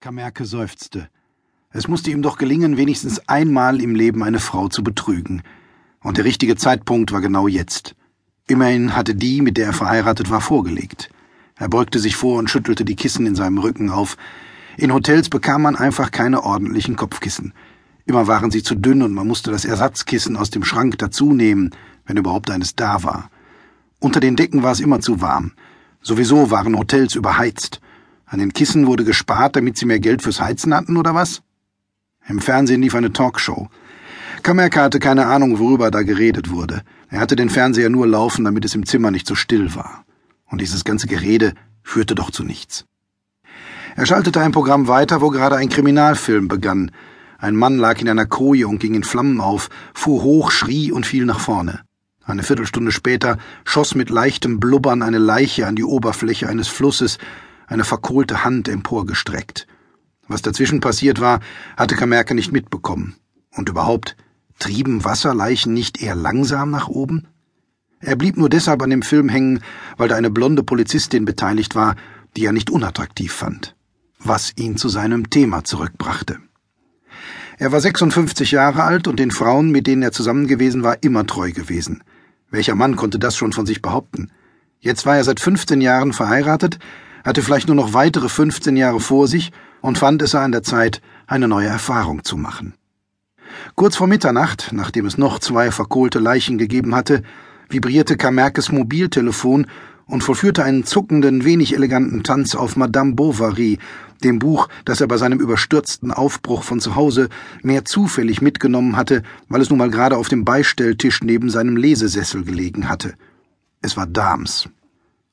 Kamerke seufzte. Es musste ihm doch gelingen, wenigstens einmal im Leben eine Frau zu betrügen. Und der richtige Zeitpunkt war genau jetzt. Immerhin hatte die, mit der er verheiratet war, vorgelegt. Er beugte sich vor und schüttelte die Kissen in seinem Rücken auf. In Hotels bekam man einfach keine ordentlichen Kopfkissen. Immer waren sie zu dünn und man musste das Ersatzkissen aus dem Schrank dazunehmen, wenn überhaupt eines da war. Unter den Decken war es immer zu warm. Sowieso waren Hotels überheizt. An den Kissen wurde gespart, damit sie mehr Geld fürs Heizen hatten, oder was? Im Fernsehen lief eine Talkshow. Kamerka hatte keine Ahnung, worüber da geredet wurde. Er hatte den Fernseher nur laufen, damit es im Zimmer nicht so still war. Und dieses ganze Gerede führte doch zu nichts. Er schaltete ein Programm weiter, wo gerade ein Kriminalfilm begann. Ein Mann lag in einer Koje und ging in Flammen auf, fuhr hoch, schrie und fiel nach vorne. Eine Viertelstunde später schoss mit leichtem Blubbern eine Leiche an die Oberfläche eines Flusses, eine verkohlte Hand emporgestreckt. Was dazwischen passiert war, hatte Kamerke nicht mitbekommen. Und überhaupt, trieben Wasserleichen nicht eher langsam nach oben? Er blieb nur deshalb an dem Film hängen, weil da eine blonde Polizistin beteiligt war, die er nicht unattraktiv fand. Was ihn zu seinem Thema zurückbrachte. Er war 56 Jahre alt und den Frauen, mit denen er zusammen gewesen war, immer treu gewesen. Welcher Mann konnte das schon von sich behaupten? Jetzt war er seit 15 Jahren verheiratet, hatte vielleicht nur noch weitere 15 Jahre vor sich und fand es an der Zeit, eine neue Erfahrung zu machen. Kurz vor Mitternacht, nachdem es noch zwei verkohlte Leichen gegeben hatte, vibrierte Kamerkes Mobiltelefon und vollführte einen zuckenden, wenig eleganten Tanz auf Madame Bovary, dem Buch, das er bei seinem überstürzten Aufbruch von zu Hause mehr zufällig mitgenommen hatte, weil es nun mal gerade auf dem Beistelltisch neben seinem Lesesessel gelegen hatte. Es war Dams.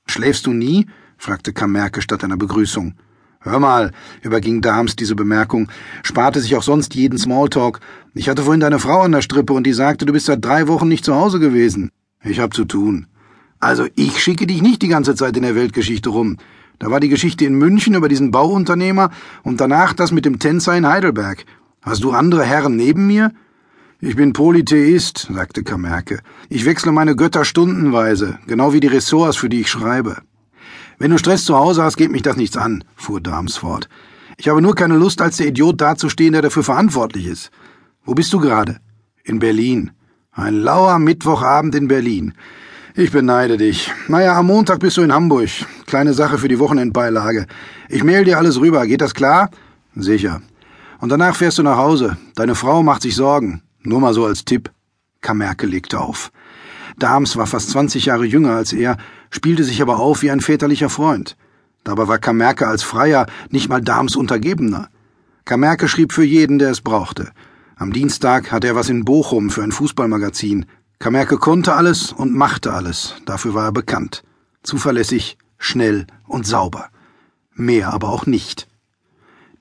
Schläfst du nie? Fragte Kamerke statt einer Begrüßung. Hör mal, überging Dahms diese Bemerkung, sparte sich auch sonst jeden Smalltalk. Ich hatte vorhin deine Frau an der Strippe und die sagte, du bist seit drei Wochen nicht zu Hause gewesen. Ich hab zu tun. Also ich schicke dich nicht die ganze Zeit in der Weltgeschichte rum. Da war die Geschichte in München über diesen Bauunternehmer und danach das mit dem Tänzer in Heidelberg. Hast du andere Herren neben mir? Ich bin Polytheist, sagte Kamerke. Ich wechsle meine Götter stundenweise, genau wie die Ressorts, für die ich schreibe. Wenn du Stress zu Hause hast, geht mich das nichts an, fuhr Dahms fort. Ich habe nur keine Lust, als der Idiot dazustehen, der dafür verantwortlich ist. Wo bist du gerade? In Berlin. Ein lauer Mittwochabend in Berlin. Ich beneide dich. Naja, am Montag bist du in Hamburg. Kleine Sache für die Wochenendbeilage. Ich mail dir alles rüber. Geht das klar? Sicher. Und danach fährst du nach Hause. Deine Frau macht sich Sorgen. Nur mal so als Tipp. Kamerke legte auf. Dahms war fast 20 Jahre jünger als er, spielte sich aber auf wie ein väterlicher Freund. Dabei war Kamerke als Freier nicht mal Dahms Untergebener. Kamerke schrieb für jeden, der es brauchte. Am Dienstag hatte er was in Bochum für ein Fußballmagazin. Kamerke konnte alles und machte alles, dafür war er bekannt. Zuverlässig, schnell und sauber. Mehr aber auch nicht.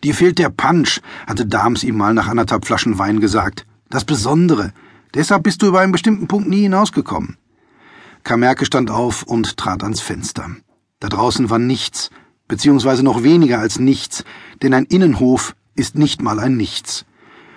Dir fehlt der Punch, hatte Dahms ihm mal nach anderthalb Flaschen Wein gesagt. Das Besondere, Deshalb bist du über einen bestimmten Punkt nie hinausgekommen. Kamerke stand auf und trat ans Fenster. Da draußen war nichts, beziehungsweise noch weniger als nichts, denn ein Innenhof ist nicht mal ein Nichts.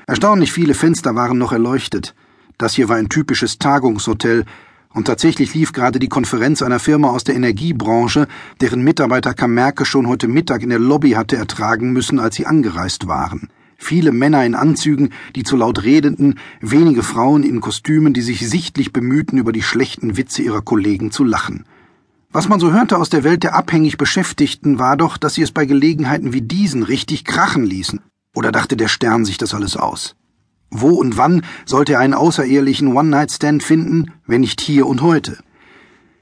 Erstaunlich viele Fenster waren noch erleuchtet. Das hier war ein typisches Tagungshotel, und tatsächlich lief gerade die Konferenz einer Firma aus der Energiebranche, deren Mitarbeiter Kamerke schon heute Mittag in der Lobby hatte ertragen müssen, als sie angereist waren viele Männer in Anzügen, die zu laut redeten, wenige Frauen in Kostümen, die sich sichtlich bemühten, über die schlechten Witze ihrer Kollegen zu lachen. Was man so hörte aus der Welt der abhängig Beschäftigten, war doch, dass sie es bei Gelegenheiten wie diesen richtig krachen ließen. Oder dachte der Stern sich das alles aus? Wo und wann sollte er einen außerehelichen One-Night-Stand finden, wenn nicht hier und heute?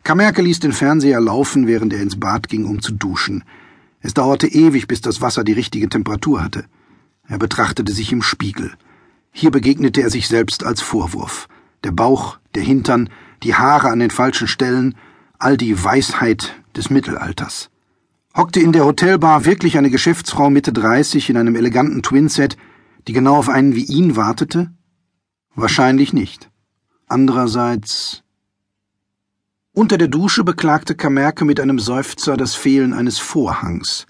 Kamerke ließ den Fernseher laufen, während er ins Bad ging, um zu duschen. Es dauerte ewig, bis das Wasser die richtige Temperatur hatte. Er betrachtete sich im Spiegel. Hier begegnete er sich selbst als Vorwurf. Der Bauch, der Hintern, die Haare an den falschen Stellen, all die Weisheit des Mittelalters. Hockte in der Hotelbar wirklich eine Geschäftsfrau Mitte 30 in einem eleganten Twinset, die genau auf einen wie ihn wartete? Wahrscheinlich nicht. Andererseits. Unter der Dusche beklagte Kamerke mit einem Seufzer das Fehlen eines Vorhangs.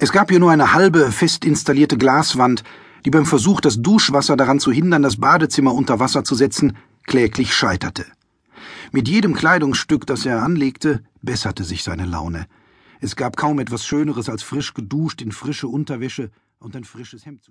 Es gab hier nur eine halbe, fest installierte Glaswand, die beim Versuch, das Duschwasser daran zu hindern, das Badezimmer unter Wasser zu setzen, kläglich scheiterte. Mit jedem Kleidungsstück, das er anlegte, besserte sich seine Laune. Es gab kaum etwas Schöneres als frisch geduscht in frische Unterwäsche und ein frisches Hemd